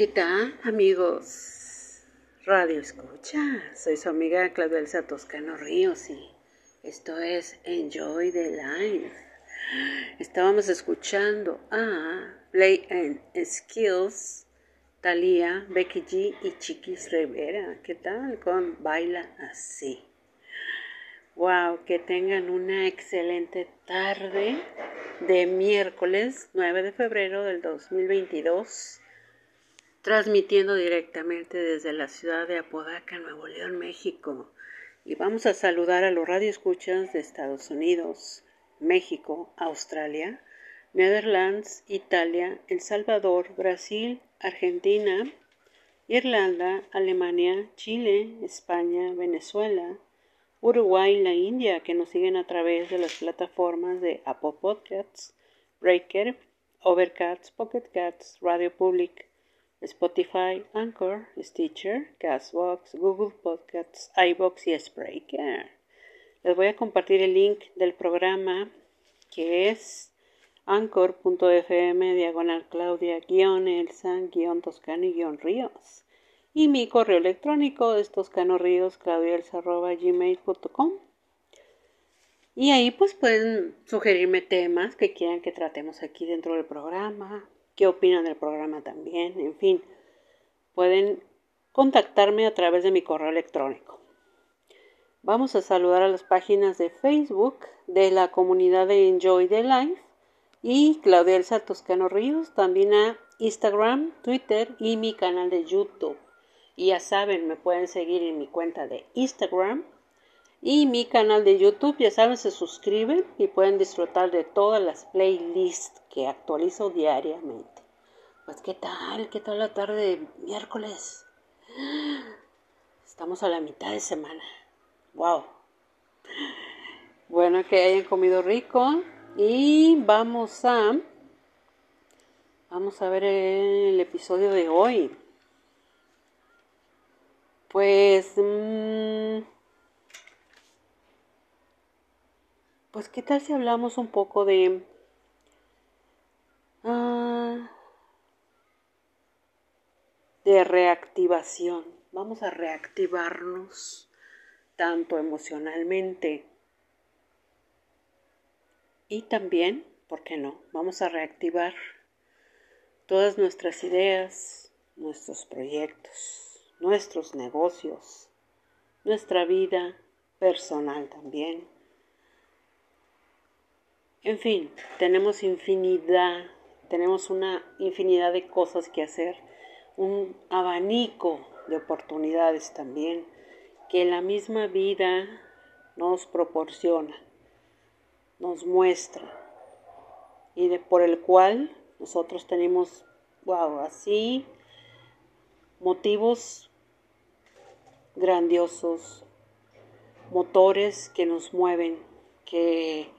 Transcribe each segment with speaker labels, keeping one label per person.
Speaker 1: ¿qué tal amigos? Radio Escucha, soy su amiga Claudia Elsa Toscano Ríos y esto es Enjoy the Life. Estábamos escuchando a Play and Skills, Thalía, Becky G y Chiquis Rivera. ¿Qué tal con Baila Así? Wow, que tengan una excelente tarde de miércoles 9 de febrero del 2022 transmitiendo directamente desde la ciudad de Apodaca, Nuevo León, México. Y vamos a saludar a los radioescuchas de Estados Unidos, México, Australia, Netherlands, Italia, El Salvador, Brasil, Argentina, Irlanda, Alemania, Chile, España, Venezuela, Uruguay y la India, que nos siguen a través de las plataformas de Apple Podcasts, Breaker, Overcast, Pocket Cats, Radio Public, Spotify, Anchor, Stitcher, Castbox, Google Podcasts, iBox y Spreaker. Les voy a compartir el link del programa que es anchor.fm diagonal claudia guion elsa guion toscano y guion ríos. Y mi correo electrónico es toscanoríos gmail.com y ahí pues pueden sugerirme temas que quieran que tratemos aquí dentro del programa, qué opinan del programa también, en fin, pueden contactarme a través de mi correo electrónico. Vamos a saludar a las páginas de Facebook de la comunidad de Enjoy the Life y Claudia Elsa Toscano Ríos, también a Instagram, Twitter y mi canal de YouTube. Y ya saben, me pueden seguir en mi cuenta de Instagram y mi canal de YouTube. Ya saben, se suscriben y pueden disfrutar de todas las playlists que actualizo diariamente. Pues, ¿qué tal? ¿Qué tal la tarde de miércoles? Estamos a la mitad de semana. ¡Wow! Bueno, que hayan comido rico. Y vamos a. Vamos a ver el episodio de hoy. Pues. mmm, pues, ¿qué tal si hablamos un poco de. ah, de reactivación? Vamos a reactivarnos tanto emocionalmente y también, ¿por qué no? Vamos a reactivar todas nuestras ideas, nuestros proyectos, nuestros negocios, nuestra vida personal también. En fin, tenemos infinidad, tenemos una infinidad de cosas que hacer, un abanico de oportunidades también que la misma vida nos proporciona, nos muestra y de, por el cual nosotros tenemos, wow, así motivos grandiosos, motores que nos mueven, que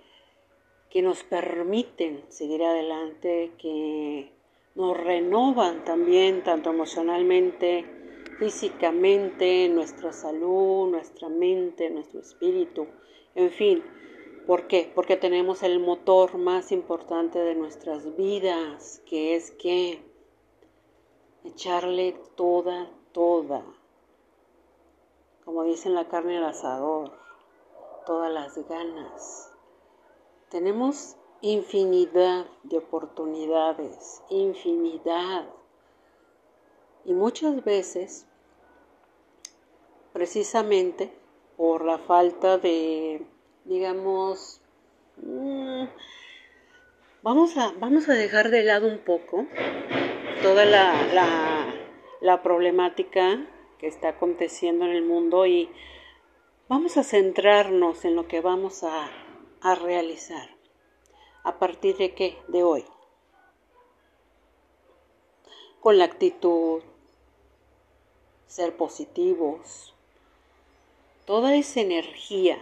Speaker 1: que nos permiten seguir adelante, que nos renovan también, tanto emocionalmente, físicamente, nuestra salud, nuestra mente, nuestro espíritu, en fin. ¿Por qué? Porque tenemos el motor más importante de nuestras vidas, que es que echarle toda, toda, como dicen la carne al asador, todas las ganas tenemos infinidad de oportunidades, infinidad. Y muchas veces precisamente por la falta de, digamos, mm, vamos, a, vamos a dejar de lado un poco toda la, la, la problemática que está aconteciendo en el mundo y vamos a centrarnos en lo que vamos a, a realizar. ¿A partir de qué? De hoy. Con la actitud, ser positivos, toda esa energía,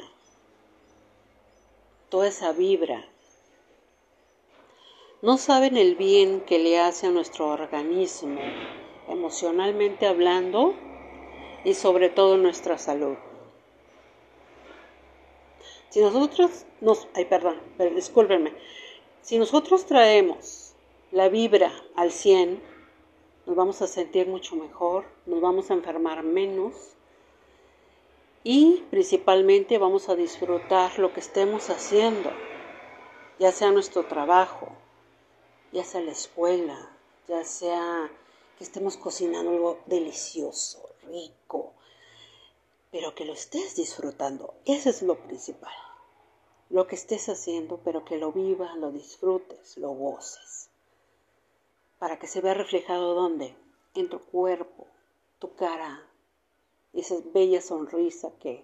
Speaker 1: toda esa vibra. No saben el bien que le hace a nuestro organismo, emocionalmente hablando, y sobre todo nuestra salud. Si nosotros nos, ay, perdón, discúlpenme, si nosotros traemos la vibra al 100, nos vamos a sentir mucho mejor, nos vamos a enfermar menos y principalmente vamos a disfrutar lo que estemos haciendo, ya sea nuestro trabajo, ya sea la escuela, ya sea que estemos cocinando algo delicioso, rico, pero que lo estés disfrutando, eso es lo principal. Lo que estés haciendo, pero que lo vivas, lo disfrutes, lo goces para que se vea reflejado dónde? En tu cuerpo, tu cara, esa bella sonrisa que,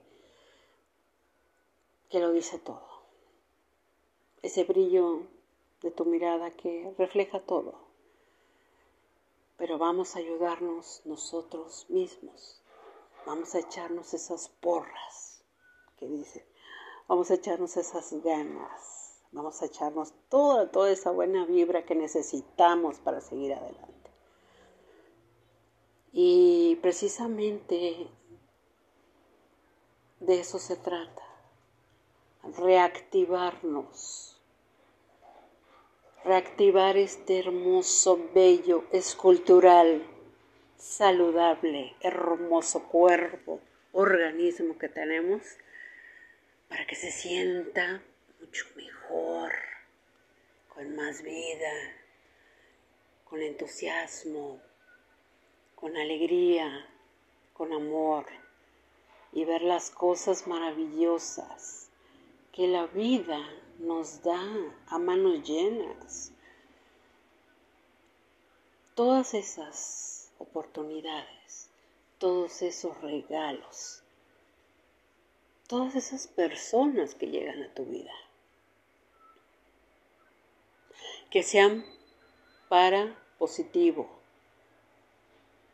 Speaker 1: que lo dice todo. Ese brillo de tu mirada que refleja todo. Pero vamos a ayudarnos nosotros mismos. Vamos a echarnos esas porras que dice. Vamos a echarnos esas ganas Vamos a echarnos toda, toda esa buena vibra que necesitamos para seguir adelante. Y precisamente de eso se trata, reactivarnos, reactivar este hermoso, bello, escultural, saludable, hermoso cuerpo, organismo que tenemos, para que se sienta mucho mejor, con más vida, con entusiasmo, con alegría, con amor y ver las cosas maravillosas que la vida nos da a manos llenas. Todas esas oportunidades, todos esos regalos, todas esas personas que llegan a tu vida que sean para positivo,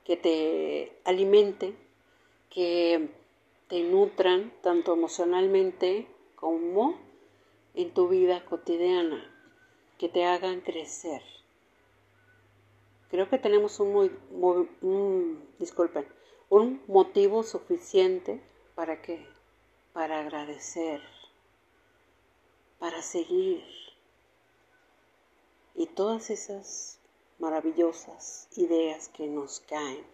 Speaker 1: que te alimente, que te nutran tanto emocionalmente como en tu vida cotidiana, que te hagan crecer. Creo que tenemos un, muy, disculpen, un motivo suficiente para qué? Para agradecer, para seguir y todas esas maravillosas ideas que nos caen.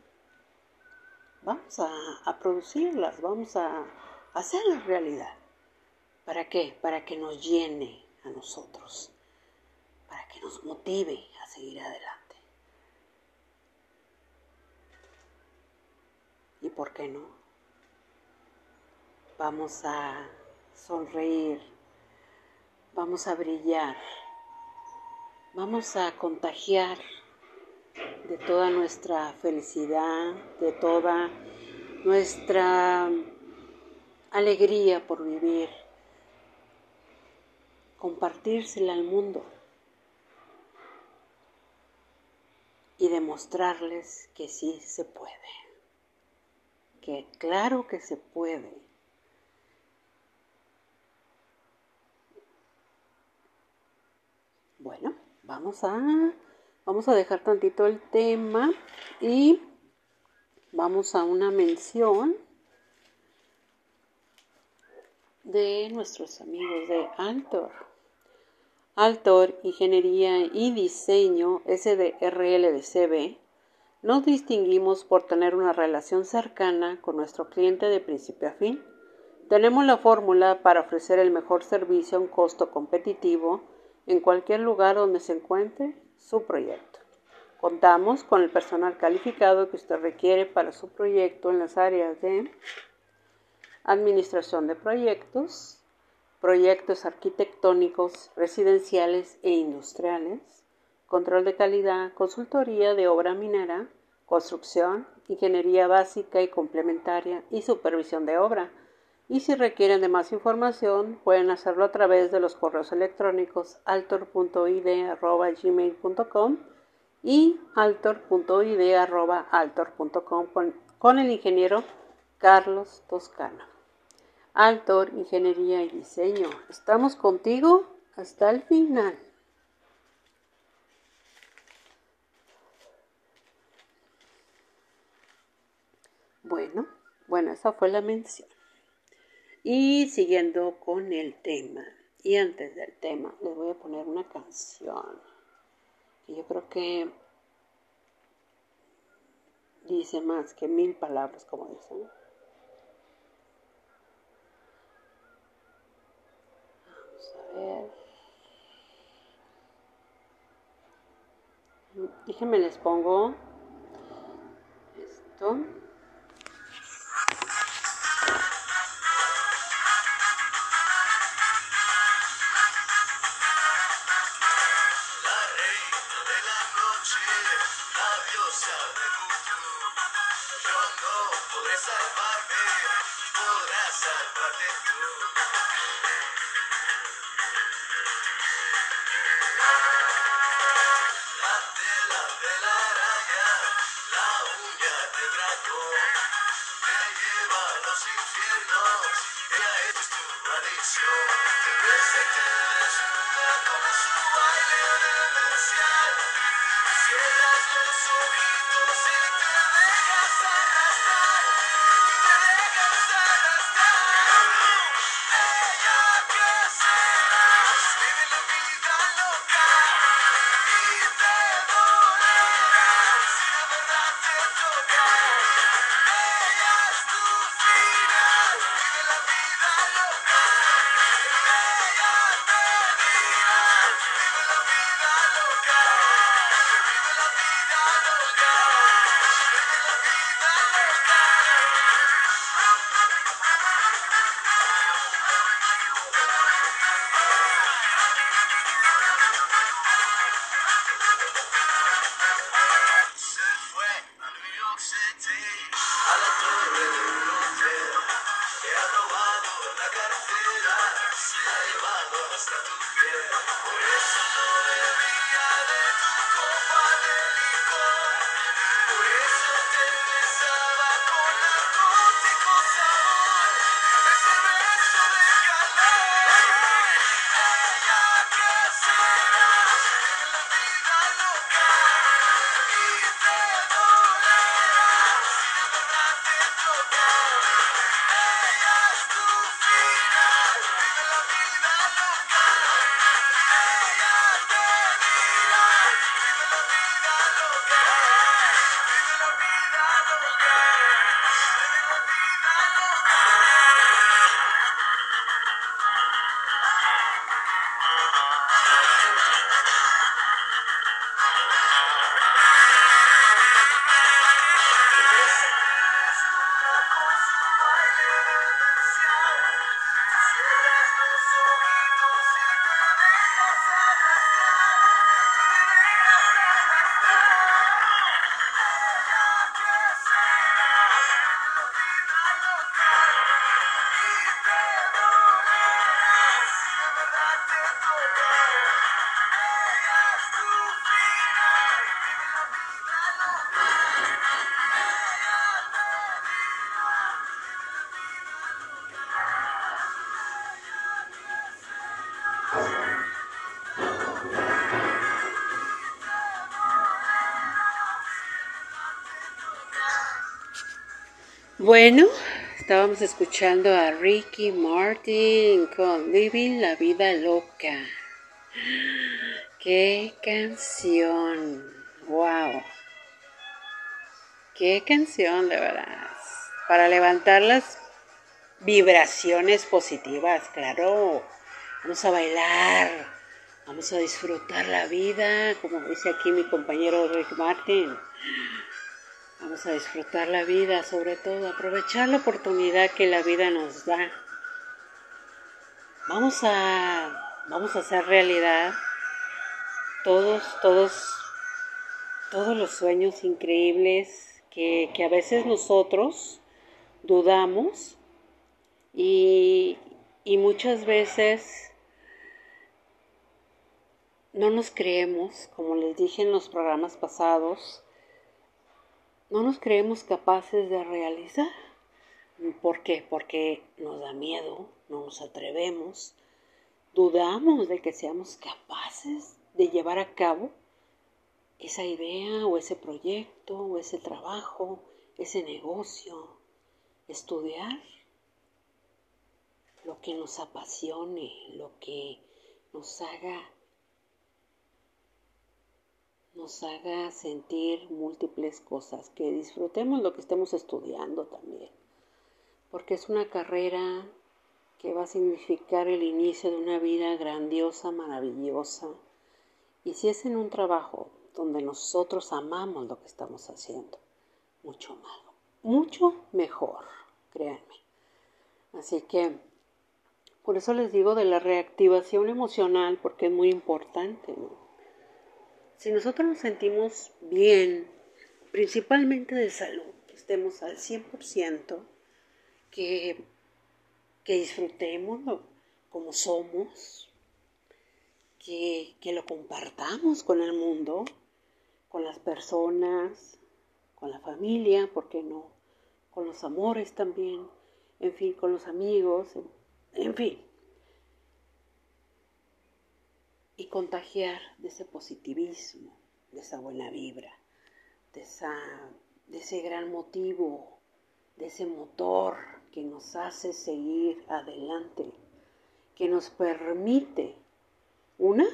Speaker 1: Vamos a, producirlas, vamos a, a hacerlas realidad. ¿Para qué? Para que nos llene a nosotros, para que nos motive a seguir adelante. ¿Y por qué no? Vamos a sonreír, vamos a brillar vamos a contagiar de toda nuestra felicidad, de toda nuestra alegría por vivir, compartírsela al mundo y demostrarles que sí se puede, claro que se puede. Bueno vamos a, vamos a dejar tantito el tema y vamos a una mención de nuestros amigos de Altor. Altor, Ingeniería y Diseño SDRL nos distinguimos por tener una relación cercana con nuestro cliente de principio a fin. Tenemos la fórmula para ofrecer el mejor servicio a un costo competitivo en cualquier lugar donde se encuentre su proyecto. Contamos con el personal calificado que usted requiere para su proyecto en las áreas de
Speaker 2: administración de proyectos, proyectos arquitectónicos, residenciales e industriales, control de calidad, consultoría de obra minera, construcción, ingeniería básica y complementaria y supervisión de obra. Y si requieren de más información, pueden hacerlo a través de los correos electrónicos altor.id.gmail.com y altor.id.altor.com con, con el ingeniero Carlos Toscano. Altor, Ingeniería y Diseño. Estamos contigo hasta el final. Bueno, bueno, esa fue la mención. Y siguiendo con el tema, y antes del tema, les voy a poner una canción yo creo que dice más que mil palabras, como dicen. Vamos a ver. Déjenme les pongo esto. Bueno, estábamos escuchando a Ricky Martin con Living la Vida Loca. ¡Qué canción! ¡Wow! ¡Qué canción, de verdad! Para levantar las vibraciones positivas, claro. Vamos a bailar, vamos a disfrutar la vida, como dice aquí mi compañero Rick Martin.
Speaker 1: Vamos a disfrutar la vida, sobre todo, aprovechar la oportunidad que la vida nos da. Vamos a, vamos a hacer realidad todos, todos, todos los sueños increíbles que, que a veces nosotros dudamos y, y muchas veces no nos creemos, como les dije en los programas pasados, no nos creemos capaces de realizar. ¿Por qué? Porque nos da miedo, no nos atrevemos, dudamos de que seamos capaces de llevar a cabo esa idea o ese proyecto o ese trabajo, ese negocio, estudiar lo que nos apasione, lo que nos haga nos haga sentir múltiples cosas, que disfrutemos lo que estemos estudiando también, porque es una carrera que va a significar el inicio de una vida grandiosa, maravillosa, y si es en un trabajo donde nosotros amamos lo que estamos haciendo, mucho más, mucho mejor, créanme. Así que por eso les digo de la reactivación emocional, porque es muy importante, ¿no? Si nosotros nos sentimos bien, principalmente de salud, que estemos al 100%, que, que disfrutemos como somos, que, que lo compartamos con el mundo, con las personas, con la familia, ¿por qué no? Con los amores también, en fin, con los amigos, en, en fin. Y contagiar de ese positivismo, de esa buena vibra, de, esa, de ese gran motivo, de ese motor que nos hace seguir adelante, que nos permite, una,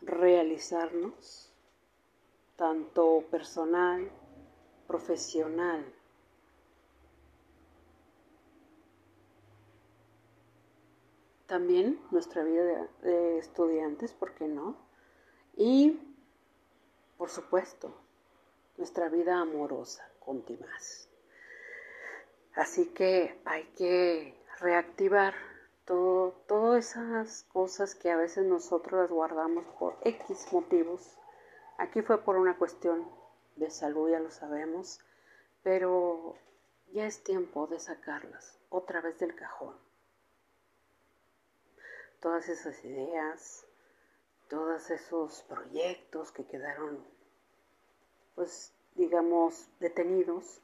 Speaker 1: realizarnos, tanto personal, profesional, también nuestra vida de, estudiantes, ¿por qué no? Y, por supuesto, nuestra vida amorosa con demás. Así que hay que reactivar todo, todas esas cosas que a veces nosotros las guardamos por X motivos. Aquí fue por una cuestión de salud, ya lo sabemos, pero ya es tiempo de sacarlas otra vez del cajón todas esas ideas, todos esos proyectos que quedaron, pues, digamos, detenidos,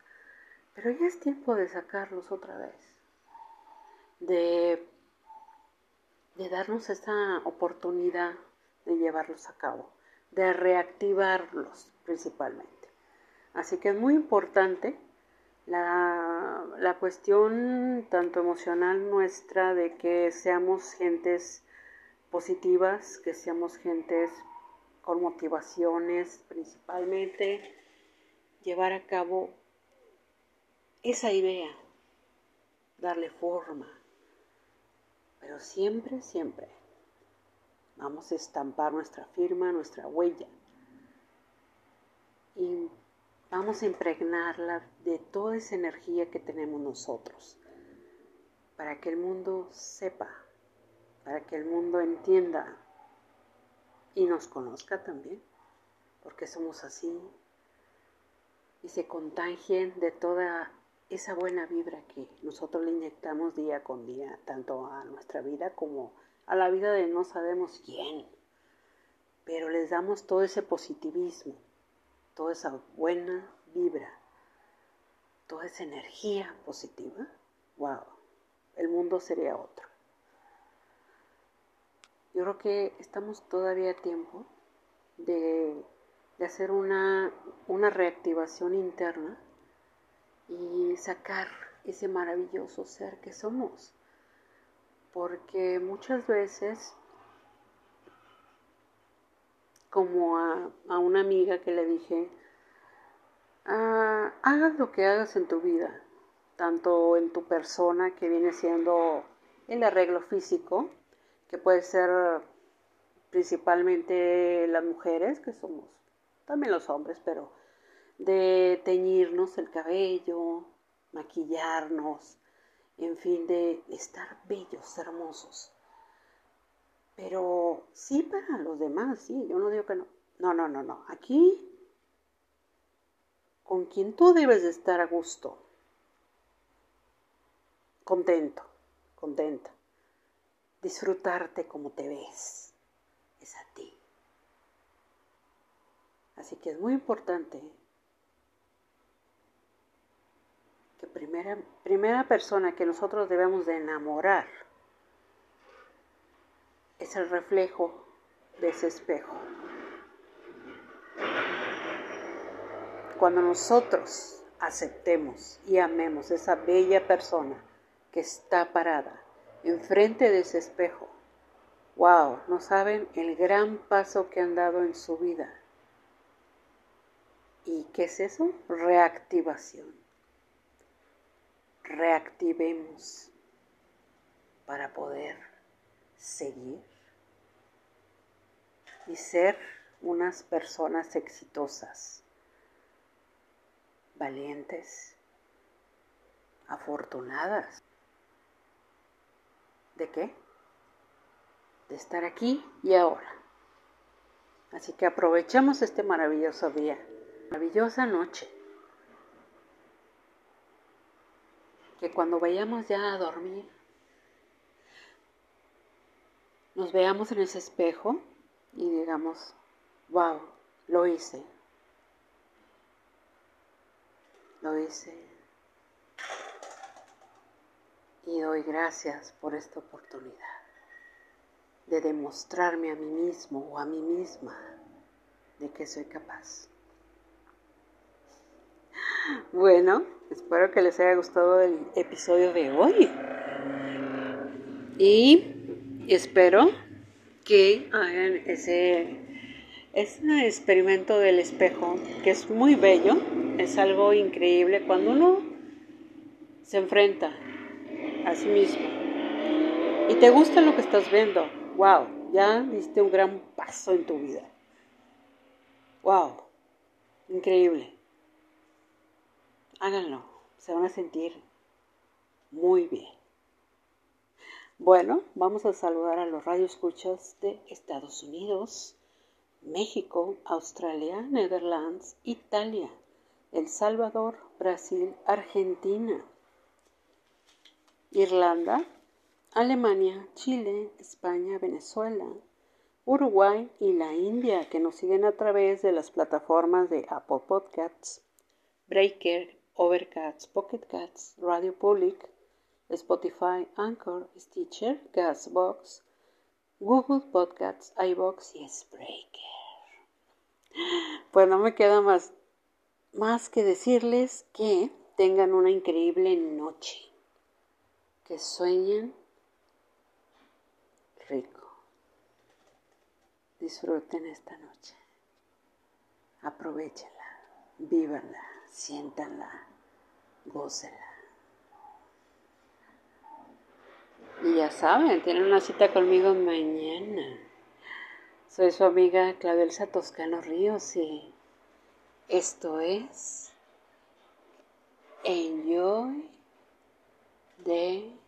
Speaker 1: pero ya es tiempo de sacarlos otra vez, de, de darnos esa oportunidad de llevarlos a cabo, de reactivarlos principalmente. Así que es muy importante la, la, cuestión tanto emocional nuestra de que seamos gentes positivas, que seamos gentes con motivaciones principalmente, llevar a cabo esa idea, darle forma, pero siempre, siempre vamos a estampar nuestra firma, nuestra huella. Y Vamos a impregnarla de toda esa energía que tenemos nosotros, para que el mundo sepa, para que el mundo entienda y nos conozca también, porque somos así, y se contagien de toda esa buena vibra que nosotros le inyectamos día con día, tanto a nuestra vida como a la vida de no sabemos quién, pero les damos todo ese positivismo toda esa buena vibra, toda esa energía positiva, wow, el mundo sería otro. Yo creo que estamos todavía a tiempo de, de hacer una, una reactivación interna y sacar ese maravilloso ser que somos. Porque muchas veces como a, a una amiga que le dije, ah, hagas lo que hagas en tu vida, tanto en tu persona que viene siendo el arreglo físico, que puede ser principalmente las mujeres, que somos también los hombres, pero de teñirnos el cabello, maquillarnos, en fin, de estar bellos, hermosos. Pero sí para los demás, sí, yo no digo que no. No, no, no, no. Aquí, con quien tú debes de estar a gusto, contento, contenta, disfrutarte como te ves, es a ti. Así que es muy importante que primera, primera persona que nosotros debemos de enamorar es el reflejo de ese espejo. Cuando nosotros aceptemos y amemos esa bella persona que está parada enfrente de ese espejo, wow, no saben el gran paso que han dado en su vida. ¿Y qué es eso? Reactivación. Reactivemos para poder seguir y ser unas personas exitosas, valientes, afortunadas. ¿De qué? De estar aquí y ahora. Así que aprovechemos este maravilloso día, maravillosa noche. Que cuando vayamos ya a dormir, nos veamos en ese espejo y digamos, wow, lo hice. Lo hice. Y doy gracias por esta oportunidad de demostrarme a mí mismo o a mí misma de que soy capaz. Bueno, espero que les haya gustado el episodio de hoy. Y espero que hagan ese, experimento del espejo, que es muy bello, es algo increíble cuando uno se enfrenta a sí mismo y te gusta lo que estás viendo. Wow, ya diste un gran paso en tu vida. Wow, increíble. Háganlo, se van a sentir muy bien. Bueno, vamos a saludar a los radioescuchas de Estados Unidos, México, Australia, Netherlands, Italia, El Salvador, Brasil, Argentina, Irlanda, Alemania, Chile, España, Venezuela, Uruguay y la India, que nos siguen a través de las plataformas de Apple Podcasts, Breaker, Overcast, Pocket Cats, Radio Public, Spotify, Anchor, Stitcher, Gasbox, Google Podcasts, iBox y Spreaker. Pues no me queda más, más que decirles que tengan una increíble noche, que sueñen rico. Disfruten esta noche. Aprovechenla, vívanla, siéntanla, gócenla. Y ya saben, tienen una cita conmigo mañana. Soy su amiga Claudelsa Toscano Ríos y esto es Enjoy the